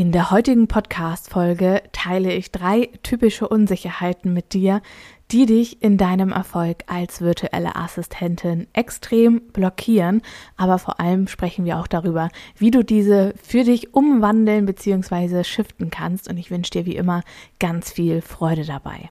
In der heutigen Podcast-Folge teile ich drei typische Unsicherheiten mit dir, die dich in deinem Erfolg als virtuelle Assistentin extrem blockieren. Aber vor allem sprechen wir auch darüber, wie du diese für dich umwandeln bzw. shiften kannst. Und ich wünsche dir wie immer ganz viel Freude dabei.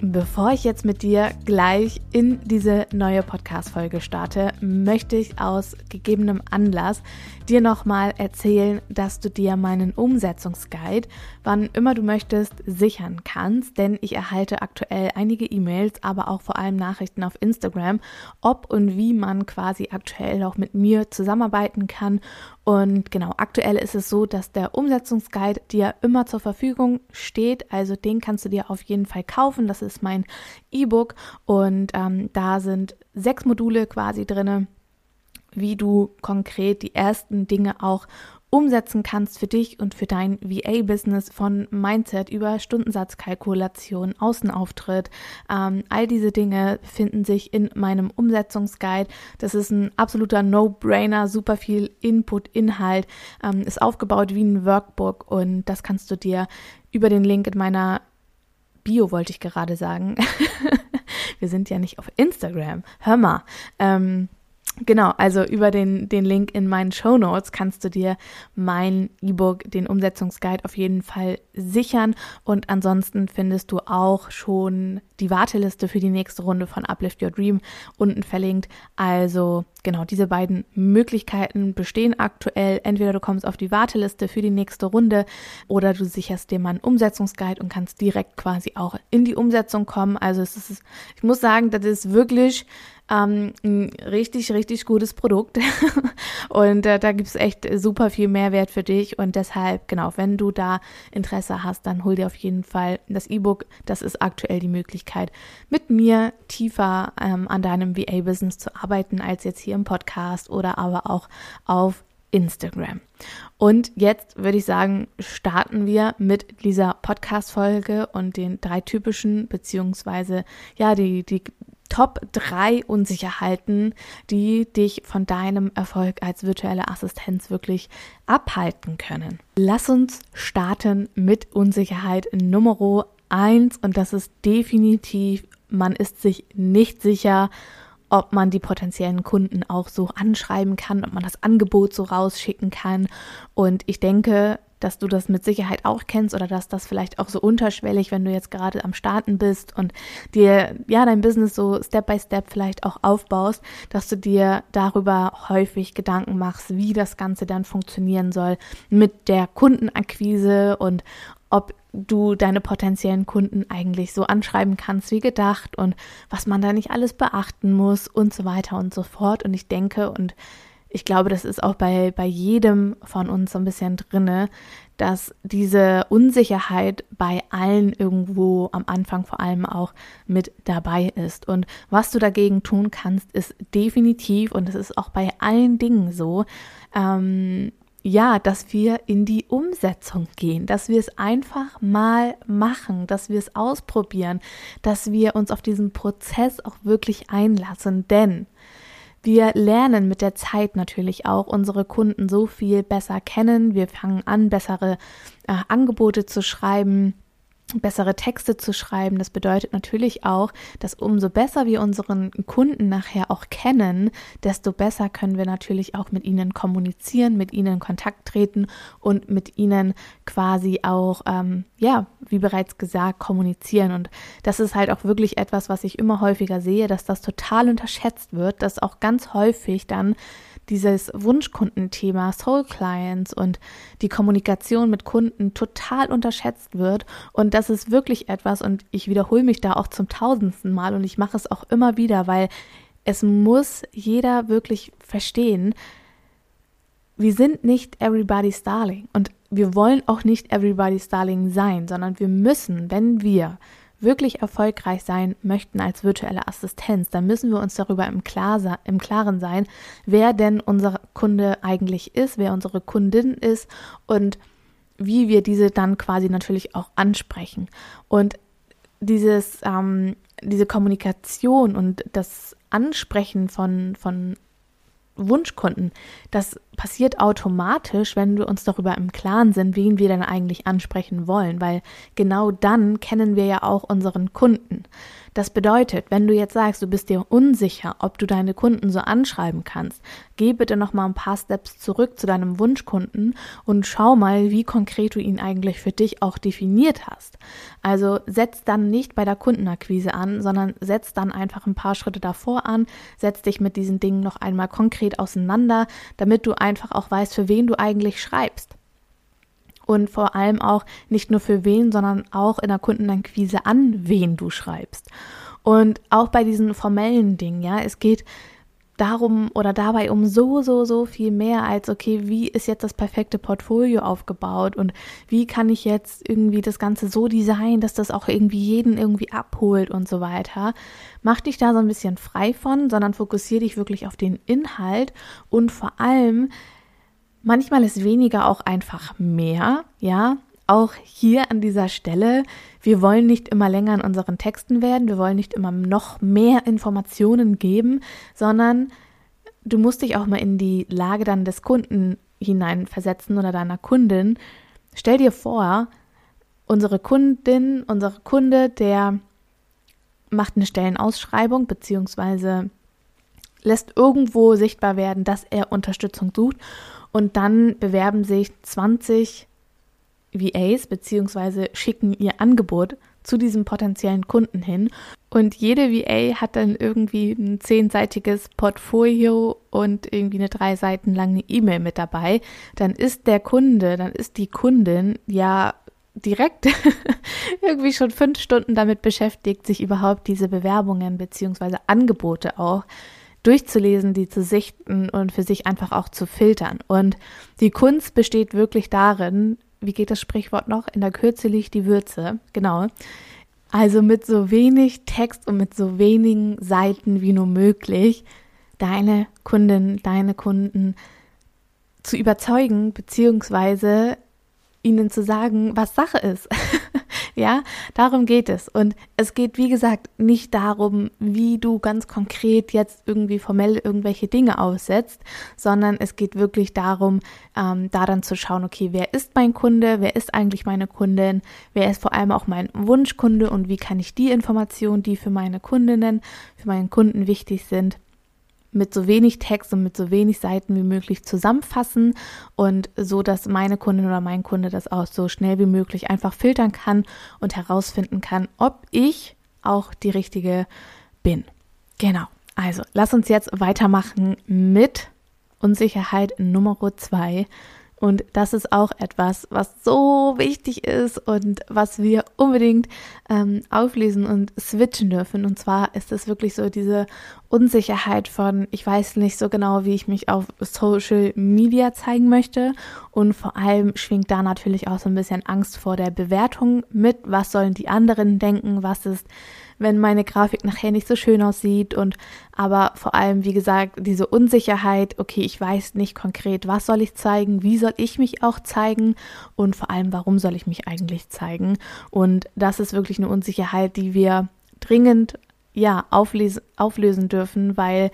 Bevor ich jetzt mit dir gleich in diese neue Podcast-Folge starte, möchte ich aus gegebenem Anlass dir nochmal erzählen, dass du dir meinen Umsetzungsguide, wann immer du möchtest, sichern kannst, denn ich erhalte aktuell einige E-Mails, aber auch vor allem Nachrichten auf Instagram, ob und wie man quasi aktuell auch mit mir zusammenarbeiten kann. Und genau, aktuell ist es so, dass der Umsetzungsguide dir immer zur Verfügung steht. Also den kannst du dir auf jeden Fall kaufen. Das ist mein E-Book und ähm, da sind sechs Module quasi drinne wie du konkret die ersten Dinge auch umsetzen kannst für dich und für dein VA-Business von Mindset über Stundensatzkalkulation, Außenauftritt. Ähm, all diese Dinge finden sich in meinem Umsetzungsguide. Das ist ein absoluter No-Brainer, super viel Input, Inhalt, ähm, ist aufgebaut wie ein Workbook und das kannst du dir über den Link in meiner Bio wollte ich gerade sagen. Wir sind ja nicht auf Instagram. Hör mal. Ähm, Genau, also über den, den Link in meinen Show Notes kannst du dir mein E-Book, den Umsetzungsguide auf jeden Fall sichern. Und ansonsten findest du auch schon die Warteliste für die nächste Runde von Uplift Your Dream unten verlinkt. Also genau, diese beiden Möglichkeiten bestehen aktuell. Entweder du kommst auf die Warteliste für die nächste Runde oder du sicherst dir meinen Umsetzungsguide und kannst direkt quasi auch in die Umsetzung kommen. Also es ist, ich muss sagen, das ist wirklich ähm, ein richtig, richtig gutes Produkt. und äh, da gibt es echt super viel Mehrwert für dich. Und deshalb, genau, wenn du da Interesse hast, dann hol dir auf jeden Fall das E-Book. Das ist aktuell die Möglichkeit, mit mir tiefer ähm, an deinem VA-Business zu arbeiten, als jetzt hier im Podcast oder aber auch auf Instagram. Und jetzt würde ich sagen, starten wir mit dieser Podcast-Folge und den drei typischen, beziehungsweise ja, die, die Top 3 Unsicherheiten, die dich von deinem Erfolg als virtuelle Assistenz wirklich abhalten können. Lass uns starten mit Unsicherheit Nummer 1 und das ist definitiv, man ist sich nicht sicher, ob man die potenziellen Kunden auch so anschreiben kann, ob man das Angebot so rausschicken kann. Und ich denke, dass du das mit Sicherheit auch kennst oder dass das vielleicht auch so unterschwellig, wenn du jetzt gerade am Starten bist und dir ja dein Business so Step by Step vielleicht auch aufbaust, dass du dir darüber häufig Gedanken machst, wie das Ganze dann funktionieren soll mit der Kundenakquise und ob du deine potenziellen Kunden eigentlich so anschreiben kannst wie gedacht und was man da nicht alles beachten muss und so weiter und so fort. Und ich denke und ich glaube, das ist auch bei, bei jedem von uns so ein bisschen drinne, dass diese Unsicherheit bei allen irgendwo am Anfang vor allem auch mit dabei ist. Und was du dagegen tun kannst, ist definitiv, und es ist auch bei allen Dingen so, ähm, ja, dass wir in die Umsetzung gehen, dass wir es einfach mal machen, dass wir es ausprobieren, dass wir uns auf diesen Prozess auch wirklich einlassen. Denn wir lernen mit der Zeit natürlich auch unsere Kunden so viel besser kennen. Wir fangen an, bessere äh, Angebote zu schreiben bessere Texte zu schreiben. Das bedeutet natürlich auch, dass umso besser wir unseren Kunden nachher auch kennen, desto besser können wir natürlich auch mit ihnen kommunizieren, mit ihnen in Kontakt treten und mit ihnen quasi auch, ähm, ja, wie bereits gesagt, kommunizieren. Und das ist halt auch wirklich etwas, was ich immer häufiger sehe, dass das total unterschätzt wird, dass auch ganz häufig dann dieses Wunschkundenthema Soul Clients und die Kommunikation mit Kunden total unterschätzt wird. Und das ist wirklich etwas, und ich wiederhole mich da auch zum tausendsten Mal und ich mache es auch immer wieder, weil es muss jeder wirklich verstehen, wir sind nicht everybody's darling und wir wollen auch nicht everybody's darling sein, sondern wir müssen, wenn wir wirklich erfolgreich sein möchten als virtuelle Assistenz, dann müssen wir uns darüber im, Klar, im Klaren sein, wer denn unser Kunde eigentlich ist, wer unsere Kundin ist und wie wir diese dann quasi natürlich auch ansprechen. Und dieses, ähm, diese Kommunikation und das Ansprechen von, von Wunschkunden. Das passiert automatisch, wenn wir uns darüber im Klaren sind, wen wir denn eigentlich ansprechen wollen, weil genau dann kennen wir ja auch unseren Kunden. Das bedeutet, wenn du jetzt sagst, du bist dir unsicher, ob du deine Kunden so anschreiben kannst, geh bitte noch mal ein paar Steps zurück zu deinem Wunschkunden und schau mal, wie konkret du ihn eigentlich für dich auch definiert hast. Also setz dann nicht bei der Kundenakquise an, sondern setz dann einfach ein paar Schritte davor an, setz dich mit diesen Dingen noch einmal konkret auseinander, damit du einfach auch weißt, für wen du eigentlich schreibst und vor allem auch nicht nur für wen, sondern auch in der Kundenakquise an wen du schreibst. Und auch bei diesen formellen Dingen, ja, es geht darum oder dabei um so, so, so viel mehr als, okay, wie ist jetzt das perfekte Portfolio aufgebaut und wie kann ich jetzt irgendwie das Ganze so designen, dass das auch irgendwie jeden irgendwie abholt und so weiter. Mach dich da so ein bisschen frei von, sondern fokussiere dich wirklich auf den Inhalt und vor allem Manchmal ist weniger auch einfach mehr, ja. Auch hier an dieser Stelle, wir wollen nicht immer länger in unseren Texten werden, wir wollen nicht immer noch mehr Informationen geben, sondern du musst dich auch mal in die Lage dann des Kunden hineinversetzen oder deiner Kundin. Stell dir vor, unsere Kundin, unsere Kunde, der macht eine Stellenausschreibung beziehungsweise lässt irgendwo sichtbar werden, dass er Unterstützung sucht und dann bewerben sich 20 VAs beziehungsweise schicken ihr Angebot zu diesem potenziellen Kunden hin. Und jede VA hat dann irgendwie ein zehnseitiges Portfolio und irgendwie eine drei Seiten lange E-Mail mit dabei. Dann ist der Kunde, dann ist die Kundin ja direkt irgendwie schon fünf Stunden damit beschäftigt, sich überhaupt diese Bewerbungen beziehungsweise Angebote auch durchzulesen, die zu sichten und für sich einfach auch zu filtern. Und die Kunst besteht wirklich darin, wie geht das Sprichwort noch? In der Kürze liegt die Würze. Genau. Also mit so wenig Text und mit so wenigen Seiten wie nur möglich deine Kunden, deine Kunden zu überzeugen, beziehungsweise ihnen zu sagen, was Sache ist. ja, darum geht es. Und es geht, wie gesagt, nicht darum, wie du ganz konkret jetzt irgendwie formell irgendwelche Dinge aussetzt, sondern es geht wirklich darum, ähm, da dann zu schauen, okay, wer ist mein Kunde, wer ist eigentlich meine Kundin, wer ist vor allem auch mein Wunschkunde und wie kann ich die Informationen, die für meine Kundinnen, für meinen Kunden wichtig sind, mit so wenig Text und mit so wenig Seiten wie möglich zusammenfassen und so, dass meine Kundin oder mein Kunde das auch so schnell wie möglich einfach filtern kann und herausfinden kann, ob ich auch die richtige bin. Genau. Also, lass uns jetzt weitermachen mit Unsicherheit Nummer zwei. Und das ist auch etwas, was so wichtig ist und was wir unbedingt ähm, auflesen und switchen dürfen. Und zwar ist es wirklich so diese Unsicherheit von, ich weiß nicht so genau, wie ich mich auf Social Media zeigen möchte. Und vor allem schwingt da natürlich auch so ein bisschen Angst vor der Bewertung mit. Was sollen die anderen denken? Was ist wenn meine Grafik nachher nicht so schön aussieht und aber vor allem, wie gesagt, diese Unsicherheit, okay, ich weiß nicht konkret, was soll ich zeigen, wie soll ich mich auch zeigen und vor allem, warum soll ich mich eigentlich zeigen? Und das ist wirklich eine Unsicherheit, die wir dringend ja auflesen, auflösen dürfen, weil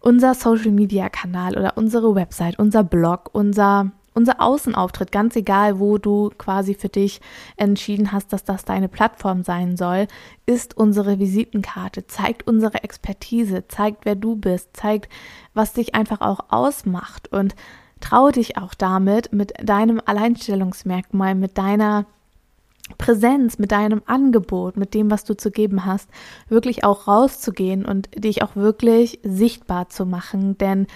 unser Social Media Kanal oder unsere Website, unser Blog, unser unser Außenauftritt, ganz egal, wo du quasi für dich entschieden hast, dass das deine Plattform sein soll, ist unsere Visitenkarte, zeigt unsere Expertise, zeigt, wer du bist, zeigt, was dich einfach auch ausmacht. Und trau dich auch damit, mit deinem Alleinstellungsmerkmal, mit deiner Präsenz, mit deinem Angebot, mit dem, was du zu geben hast, wirklich auch rauszugehen und dich auch wirklich sichtbar zu machen, denn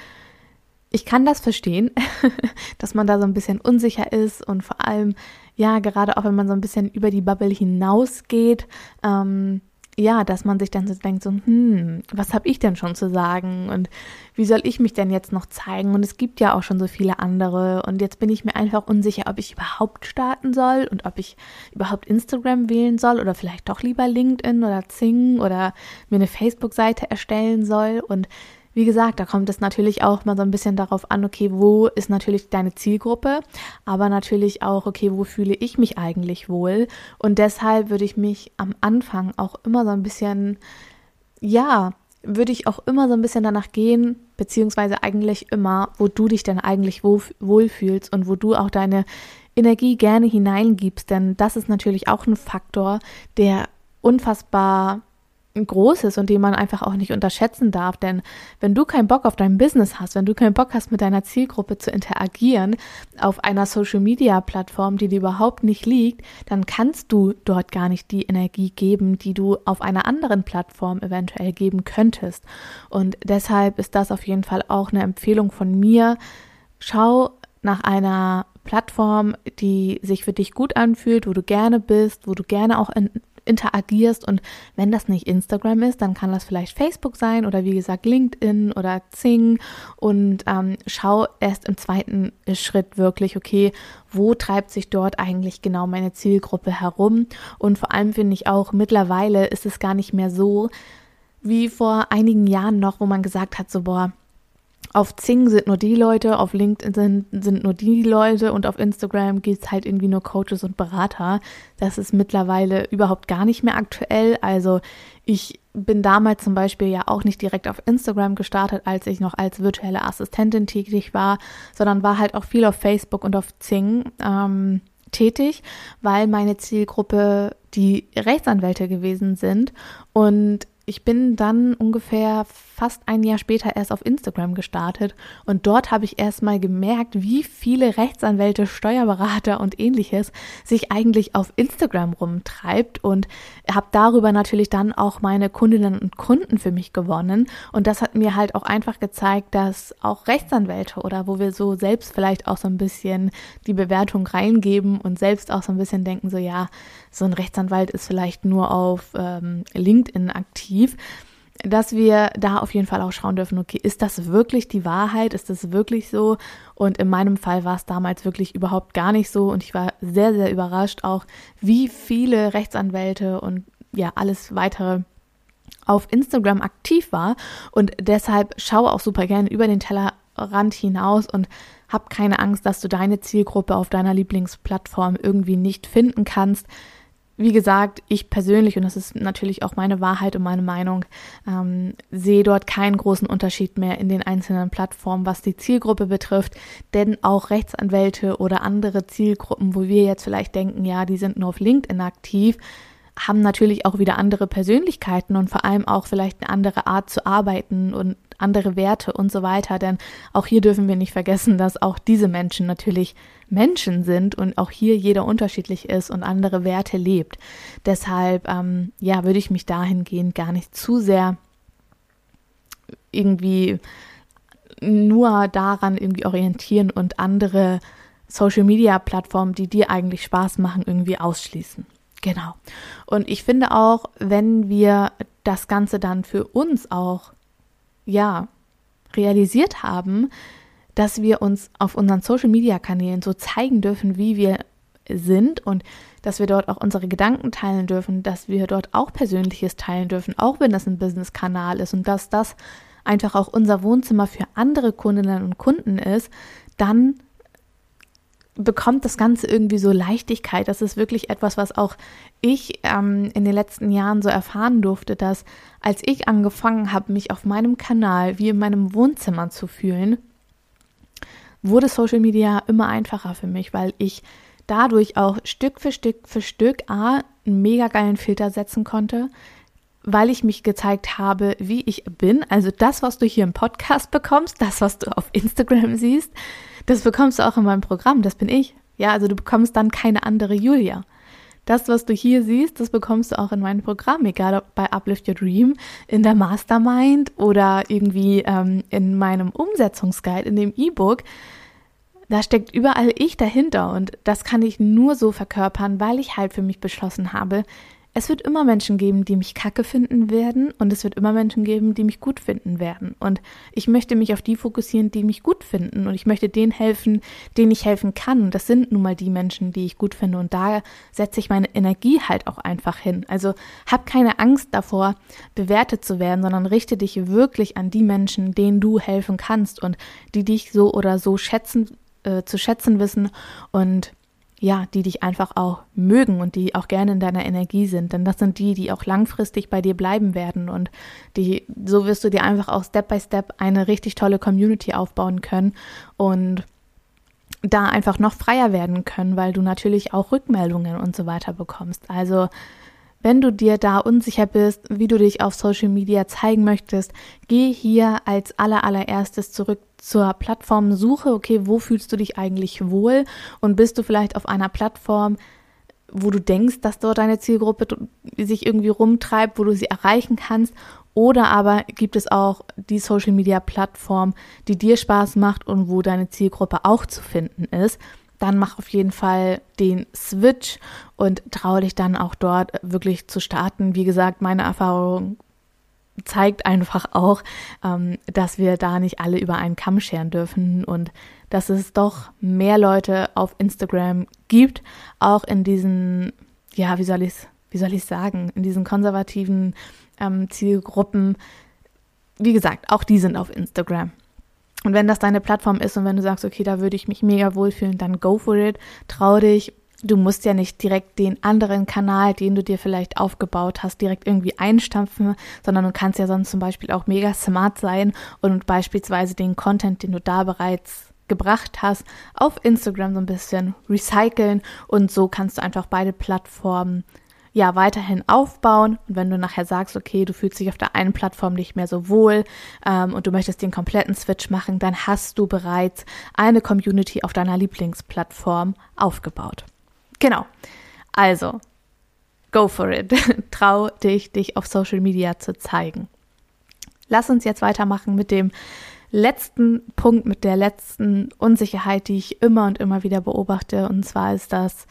ich kann das verstehen, dass man da so ein bisschen unsicher ist und vor allem, ja, gerade auch wenn man so ein bisschen über die Bubble hinausgeht, ähm, ja, dass man sich dann so denkt, so, hm, was habe ich denn schon zu sagen und wie soll ich mich denn jetzt noch zeigen? Und es gibt ja auch schon so viele andere und jetzt bin ich mir einfach unsicher, ob ich überhaupt starten soll und ob ich überhaupt Instagram wählen soll oder vielleicht doch lieber LinkedIn oder Zing oder mir eine Facebook-Seite erstellen soll und wie gesagt, da kommt es natürlich auch mal so ein bisschen darauf an, okay, wo ist natürlich deine Zielgruppe, aber natürlich auch, okay, wo fühle ich mich eigentlich wohl? Und deshalb würde ich mich am Anfang auch immer so ein bisschen, ja, würde ich auch immer so ein bisschen danach gehen, beziehungsweise eigentlich immer, wo du dich denn eigentlich wohlfühlst und wo du auch deine Energie gerne hineingibst, denn das ist natürlich auch ein Faktor, der unfassbar groß ist und den man einfach auch nicht unterschätzen darf. Denn wenn du keinen Bock auf dein Business hast, wenn du keinen Bock hast, mit deiner Zielgruppe zu interagieren auf einer Social-Media-Plattform, die dir überhaupt nicht liegt, dann kannst du dort gar nicht die Energie geben, die du auf einer anderen Plattform eventuell geben könntest. Und deshalb ist das auf jeden Fall auch eine Empfehlung von mir. Schau nach einer Plattform, die sich für dich gut anfühlt, wo du gerne bist, wo du gerne auch in interagierst. Und wenn das nicht Instagram ist, dann kann das vielleicht Facebook sein oder wie gesagt LinkedIn oder Zing. Und ähm, schau erst im zweiten Schritt wirklich, okay, wo treibt sich dort eigentlich genau meine Zielgruppe herum? Und vor allem finde ich auch, mittlerweile ist es gar nicht mehr so, wie vor einigen Jahren noch, wo man gesagt hat, so, boah, auf Zing sind nur die Leute, auf LinkedIn sind, nur die Leute und auf Instagram gibt es halt irgendwie nur Coaches und Berater. Das ist mittlerweile überhaupt gar nicht mehr aktuell. Also ich bin damals zum Beispiel ja auch nicht direkt auf Instagram gestartet, als ich noch als virtuelle Assistentin tätig war, sondern war halt auch viel auf Facebook und auf Zing. Ähm, tätig, weil meine Zielgruppe die Rechtsanwälte gewesen sind und ich bin dann ungefähr fast ein Jahr später erst auf Instagram gestartet und dort habe ich erstmal gemerkt, wie viele Rechtsanwälte, Steuerberater und ähnliches sich eigentlich auf Instagram rumtreibt und habe darüber natürlich dann auch meine Kundinnen und Kunden für mich gewonnen. Und das hat mir halt auch einfach gezeigt, dass auch Rechtsanwälte oder wo wir so selbst vielleicht auch so ein bisschen die Bewertung reingeben und selbst auch so ein bisschen denken, so ja, so ein Rechtsanwalt ist vielleicht nur auf ähm, LinkedIn aktiv, dass wir da auf jeden Fall auch schauen dürfen, okay, ist das wirklich die Wahrheit? Ist das wirklich so? Und in meinem Fall war es damals wirklich überhaupt gar nicht so und ich war sehr, sehr überrascht auch, wie viele Rechtsanwälte und ja, alles weitere auf Instagram aktiv war und deshalb schaue auch super gerne über den Tellerrand hinaus und hab keine Angst, dass du deine Zielgruppe auf deiner Lieblingsplattform irgendwie nicht finden kannst wie gesagt, ich persönlich, und das ist natürlich auch meine Wahrheit und meine Meinung, ähm, sehe dort keinen großen Unterschied mehr in den einzelnen Plattformen, was die Zielgruppe betrifft. Denn auch Rechtsanwälte oder andere Zielgruppen, wo wir jetzt vielleicht denken, ja, die sind nur auf LinkedIn aktiv, haben natürlich auch wieder andere Persönlichkeiten und vor allem auch vielleicht eine andere Art zu arbeiten und andere Werte und so weiter. Denn auch hier dürfen wir nicht vergessen, dass auch diese Menschen natürlich Menschen sind und auch hier jeder unterschiedlich ist und andere Werte lebt. Deshalb, ähm, ja, würde ich mich dahingehend gar nicht zu sehr irgendwie nur daran irgendwie orientieren und andere Social Media Plattformen, die dir eigentlich Spaß machen, irgendwie ausschließen. Genau. Und ich finde auch, wenn wir das Ganze dann für uns auch, ja, realisiert haben, dass wir uns auf unseren Social Media Kanälen so zeigen dürfen, wie wir sind und dass wir dort auch unsere Gedanken teilen dürfen, dass wir dort auch Persönliches teilen dürfen, auch wenn das ein Business-Kanal ist und dass das einfach auch unser Wohnzimmer für andere Kundinnen und Kunden ist, dann bekommt das Ganze irgendwie so Leichtigkeit. Das ist wirklich etwas, was auch ich ähm, in den letzten Jahren so erfahren durfte, dass als ich angefangen habe, mich auf meinem Kanal wie in meinem Wohnzimmer zu fühlen, wurde Social Media immer einfacher für mich, weil ich dadurch auch Stück für Stück für Stück A, einen mega geilen Filter setzen konnte, weil ich mich gezeigt habe, wie ich bin. Also das, was du hier im Podcast bekommst, das, was du auf Instagram siehst, das bekommst du auch in meinem Programm, das bin ich. Ja, also du bekommst dann keine andere Julia. Das, was du hier siehst, das bekommst du auch in meinem Programm, egal ob bei Uplift Your Dream, in der Mastermind oder irgendwie ähm, in meinem Umsetzungsguide, in dem E-Book. Da steckt überall ich dahinter und das kann ich nur so verkörpern, weil ich halt für mich beschlossen habe, es wird immer Menschen geben, die mich kacke finden werden und es wird immer Menschen geben, die mich gut finden werden. Und ich möchte mich auf die fokussieren, die mich gut finden und ich möchte denen helfen, denen ich helfen kann. Und das sind nun mal die Menschen, die ich gut finde und da setze ich meine Energie halt auch einfach hin. Also hab keine Angst davor, bewertet zu werden, sondern richte dich wirklich an die Menschen, denen du helfen kannst und die dich so oder so schätzen, äh, zu schätzen wissen und ja, die dich einfach auch mögen und die auch gerne in deiner Energie sind. Denn das sind die, die auch langfristig bei dir bleiben werden und die, so wirst du dir einfach auch Step by Step eine richtig tolle Community aufbauen können und da einfach noch freier werden können, weil du natürlich auch Rückmeldungen und so weiter bekommst. Also wenn du dir da unsicher bist, wie du dich auf Social Media zeigen möchtest, geh hier als allerallererstes zurück zur Plattformsuche. Okay, wo fühlst du dich eigentlich wohl? Und bist du vielleicht auf einer Plattform, wo du denkst, dass dort deine Zielgruppe sich irgendwie rumtreibt, wo du sie erreichen kannst? Oder aber gibt es auch die Social Media Plattform, die dir Spaß macht und wo deine Zielgruppe auch zu finden ist? Dann mach auf jeden Fall den Switch und traue dich dann auch dort wirklich zu starten. Wie gesagt, meine Erfahrung zeigt einfach auch, ähm, dass wir da nicht alle über einen Kamm scheren dürfen und dass es doch mehr Leute auf Instagram gibt, auch in diesen, ja, wie soll ich es, wie soll ich sagen, in diesen konservativen ähm, Zielgruppen. Wie gesagt, auch die sind auf Instagram. Und wenn das deine Plattform ist und wenn du sagst, okay, da würde ich mich mega wohlfühlen, dann go for it, trau dich. Du musst ja nicht direkt den anderen Kanal, den du dir vielleicht aufgebaut hast, direkt irgendwie einstampfen, sondern du kannst ja sonst zum Beispiel auch mega smart sein und beispielsweise den Content, den du da bereits gebracht hast, auf Instagram so ein bisschen recyceln und so kannst du einfach beide Plattformen ja weiterhin aufbauen. Und wenn du nachher sagst, okay, du fühlst dich auf der einen Plattform nicht mehr so wohl ähm, und du möchtest den kompletten Switch machen, dann hast du bereits eine Community auf deiner Lieblingsplattform aufgebaut. Genau. Also, go for it. Trau dich, dich auf Social Media zu zeigen. Lass uns jetzt weitermachen mit dem letzten Punkt, mit der letzten Unsicherheit, die ich immer und immer wieder beobachte. Und zwar ist das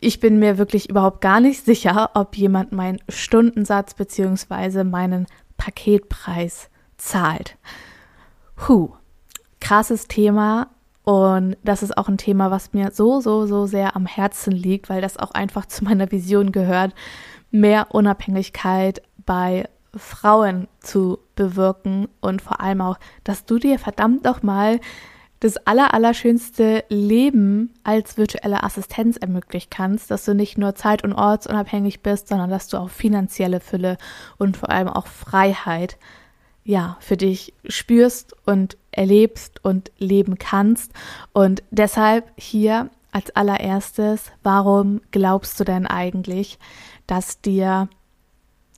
ich bin mir wirklich überhaupt gar nicht sicher, ob jemand meinen Stundensatz bzw. meinen Paketpreis zahlt. Huh, krasses Thema und das ist auch ein Thema, was mir so, so, so sehr am Herzen liegt, weil das auch einfach zu meiner Vision gehört, mehr Unabhängigkeit bei Frauen zu bewirken und vor allem auch, dass du dir verdammt noch mal das allerallerschönste Leben als virtuelle Assistenz ermöglichen kannst, dass du nicht nur zeit- und ortsunabhängig bist, sondern dass du auch finanzielle Fülle und vor allem auch Freiheit ja, für dich spürst und erlebst und leben kannst. Und deshalb hier als allererstes, warum glaubst du denn eigentlich, dass dir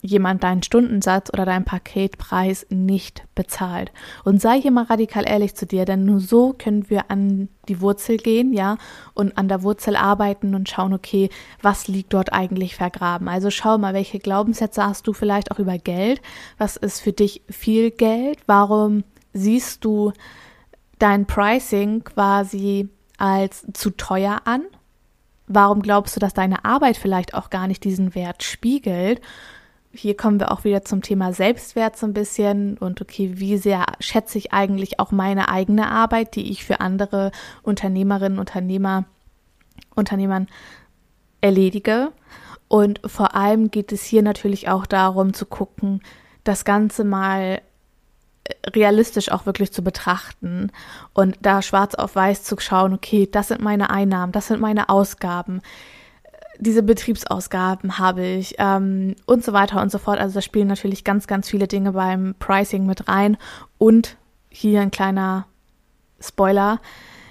jemand deinen Stundensatz oder deinen Paketpreis nicht bezahlt. Und sei hier mal radikal ehrlich zu dir, denn nur so können wir an die Wurzel gehen, ja, und an der Wurzel arbeiten und schauen, okay, was liegt dort eigentlich vergraben. Also schau mal, welche Glaubenssätze hast du vielleicht auch über Geld? Was ist für dich viel Geld? Warum siehst du dein Pricing quasi als zu teuer an? Warum glaubst du, dass deine Arbeit vielleicht auch gar nicht diesen Wert spiegelt? Hier kommen wir auch wieder zum Thema Selbstwert so ein bisschen und okay, wie sehr schätze ich eigentlich auch meine eigene Arbeit, die ich für andere Unternehmerinnen, Unternehmer, Unternehmern erledige. Und vor allem geht es hier natürlich auch darum zu gucken, das Ganze mal realistisch auch wirklich zu betrachten und da schwarz auf weiß zu schauen, okay, das sind meine Einnahmen, das sind meine Ausgaben diese Betriebsausgaben habe ich ähm, und so weiter und so fort. Also da spielen natürlich ganz, ganz viele Dinge beim Pricing mit rein. Und hier ein kleiner Spoiler.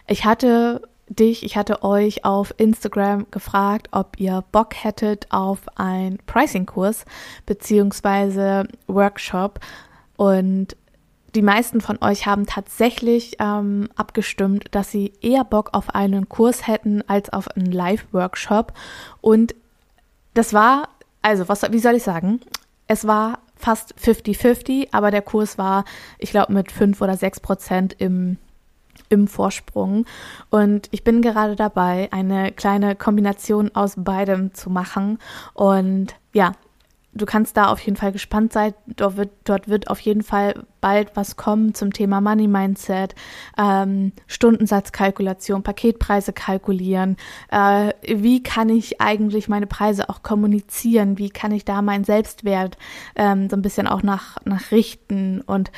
Ich hatte dich, ich hatte euch auf Instagram gefragt, ob ihr Bock hättet auf einen Pricing-Kurs beziehungsweise Workshop. Und die meisten von euch haben tatsächlich ähm, abgestimmt, dass sie eher Bock auf einen Kurs hätten als auf einen Live-Workshop. Und das war, also was, wie soll ich sagen? Es war fast 50-50, aber der Kurs war, ich glaube, mit 5 oder 6 Prozent im im Vorsprung. Und ich bin gerade dabei, eine kleine Kombination aus beidem zu machen. Und ja, du kannst da auf jeden Fall gespannt sein. Dort wird, dort wird auf jeden Fall bald was kommen zum Thema Money Mindset, ähm, Stundensatzkalkulation, Paketpreise kalkulieren. Äh, wie kann ich eigentlich meine Preise auch kommunizieren? Wie kann ich da meinen Selbstwert ähm, so ein bisschen auch nach, nach richten? Und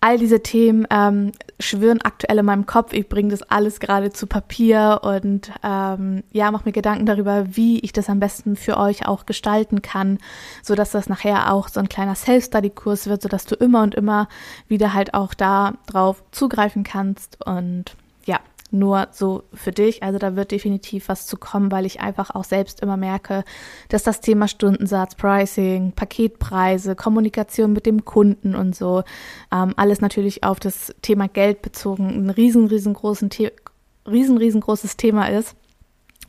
all diese Themen ähm, schwirren aktuell in meinem Kopf. Ich bringe das alles gerade zu Papier und ähm, ja, mache mir Gedanken darüber, wie ich das am besten für euch auch gestalten kann, so dass das nachher auch so ein kleiner Self-Study-Kurs wird, so dass du immer und immer wieder halt auch da drauf zugreifen kannst und nur so für dich. Also da wird definitiv was zu kommen, weil ich einfach auch selbst immer merke, dass das Thema Stundensatz, Pricing, Paketpreise, Kommunikation mit dem Kunden und so, ähm, alles natürlich auf das Thema Geld bezogen, ein riesen, riesengroßen The riesen, riesengroßes Thema ist.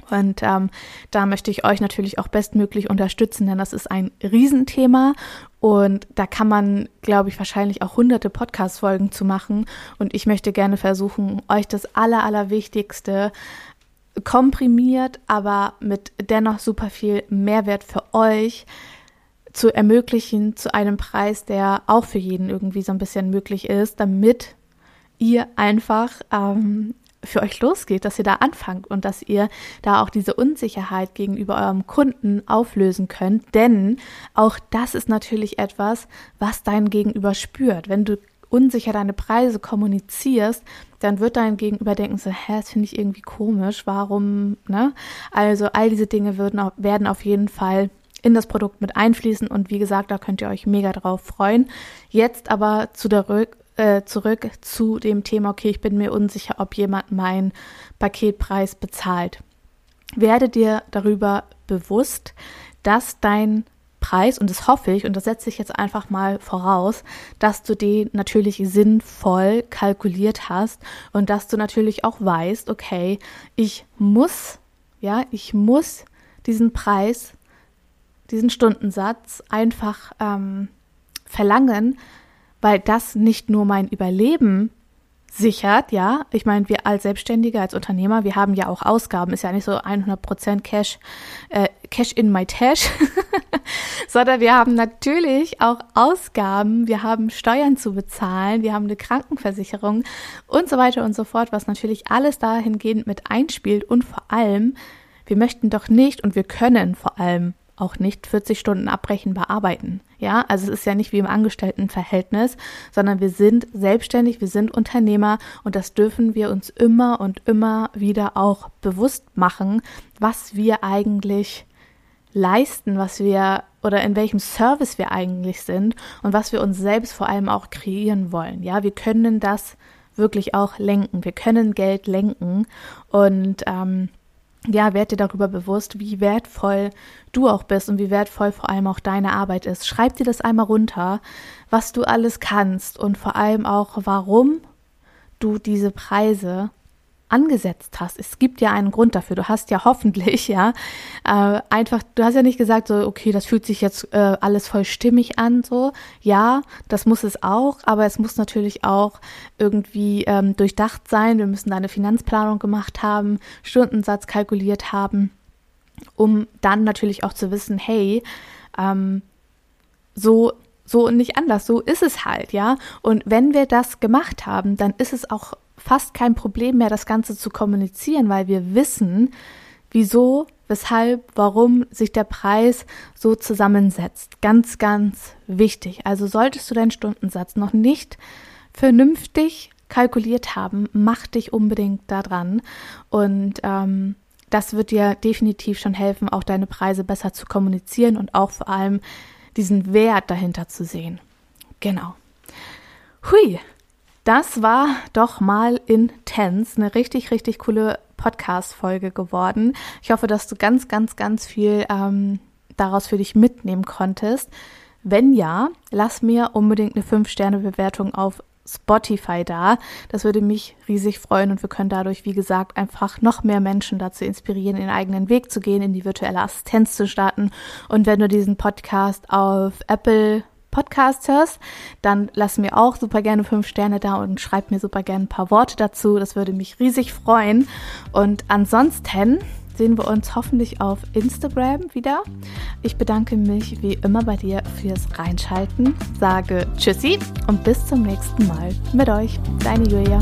Und ähm, da möchte ich euch natürlich auch bestmöglich unterstützen, denn das ist ein Riesenthema und da kann man, glaube ich, wahrscheinlich auch hunderte Podcast-Folgen zu machen. Und ich möchte gerne versuchen, euch das Aller, Allerwichtigste komprimiert, aber mit dennoch super viel Mehrwert für euch zu ermöglichen zu einem Preis, der auch für jeden irgendwie so ein bisschen möglich ist, damit ihr einfach ähm, für euch losgeht, dass ihr da anfangt und dass ihr da auch diese Unsicherheit gegenüber eurem Kunden auflösen könnt. Denn auch das ist natürlich etwas, was dein Gegenüber spürt. Wenn du unsicher deine Preise kommunizierst, dann wird dein Gegenüber denken so, hä, das finde ich irgendwie komisch, warum, ne? Also all diese Dinge würden, werden auf jeden Fall in das Produkt mit einfließen und wie gesagt, da könnt ihr euch mega drauf freuen. Jetzt aber zu der äh, zurück zu dem Thema, okay, ich bin mir unsicher, ob jemand meinen Paketpreis bezahlt. Werde dir darüber bewusst, dass dein Preis, und das hoffe ich, und das setze ich jetzt einfach mal voraus, dass du den natürlich sinnvoll kalkuliert hast und dass du natürlich auch weißt, okay, ich muss, ja, ich muss diesen Preis, diesen Stundensatz einfach ähm, verlangen, weil das nicht nur mein Überleben sichert, ja. Ich meine, wir als Selbstständige, als Unternehmer, wir haben ja auch Ausgaben, ist ja nicht so 100% Cash, äh, Cash in my Tash, sondern wir haben natürlich auch Ausgaben, wir haben Steuern zu bezahlen, wir haben eine Krankenversicherung und so weiter und so fort, was natürlich alles dahingehend mit einspielt. Und vor allem, wir möchten doch nicht und wir können vor allem auch nicht 40 Stunden abbrechenbar arbeiten. Ja, also es ist ja nicht wie im Angestelltenverhältnis, sondern wir sind selbstständig, wir sind Unternehmer und das dürfen wir uns immer und immer wieder auch bewusst machen, was wir eigentlich leisten, was wir oder in welchem Service wir eigentlich sind und was wir uns selbst vor allem auch kreieren wollen. Ja, wir können das wirklich auch lenken. Wir können Geld lenken und ähm, ja, werd dir darüber bewusst, wie wertvoll du auch bist und wie wertvoll vor allem auch deine Arbeit ist. Schreib dir das einmal runter, was du alles kannst und vor allem auch, warum du diese Preise angesetzt hast. Es gibt ja einen Grund dafür. Du hast ja hoffentlich, ja, äh, einfach, du hast ja nicht gesagt, so, okay, das fühlt sich jetzt äh, alles voll stimmig an, so. Ja, das muss es auch, aber es muss natürlich auch irgendwie ähm, durchdacht sein. Wir müssen da eine Finanzplanung gemacht haben, Stundensatz kalkuliert haben, um dann natürlich auch zu wissen, hey, ähm, so so und nicht anders, so ist es halt, ja. Und wenn wir das gemacht haben, dann ist es auch fast kein Problem mehr, das Ganze zu kommunizieren, weil wir wissen, wieso, weshalb, warum sich der Preis so zusammensetzt. Ganz, ganz wichtig. Also solltest du deinen Stundensatz noch nicht vernünftig kalkuliert haben, mach dich unbedingt daran. Und ähm, das wird dir definitiv schon helfen, auch deine Preise besser zu kommunizieren und auch vor allem diesen Wert dahinter zu sehen. Genau. Hui, das war doch mal intens, eine richtig, richtig coole Podcast-Folge geworden. Ich hoffe, dass du ganz, ganz, ganz viel ähm, daraus für dich mitnehmen konntest. Wenn ja, lass mir unbedingt eine 5-Sterne-Bewertung auf Spotify da. Das würde mich riesig freuen und wir können dadurch, wie gesagt, einfach noch mehr Menschen dazu inspirieren, ihren eigenen Weg zu gehen, in die virtuelle Assistenz zu starten. Und wenn du diesen Podcast auf Apple Podcast hörst, dann lass mir auch super gerne fünf Sterne da und schreib mir super gerne ein paar Worte dazu. Das würde mich riesig freuen. Und ansonsten sehen wir uns hoffentlich auf Instagram wieder. Ich bedanke mich wie immer bei dir fürs Reinschalten, sage Tschüssi und bis zum nächsten Mal mit euch, deine Julia.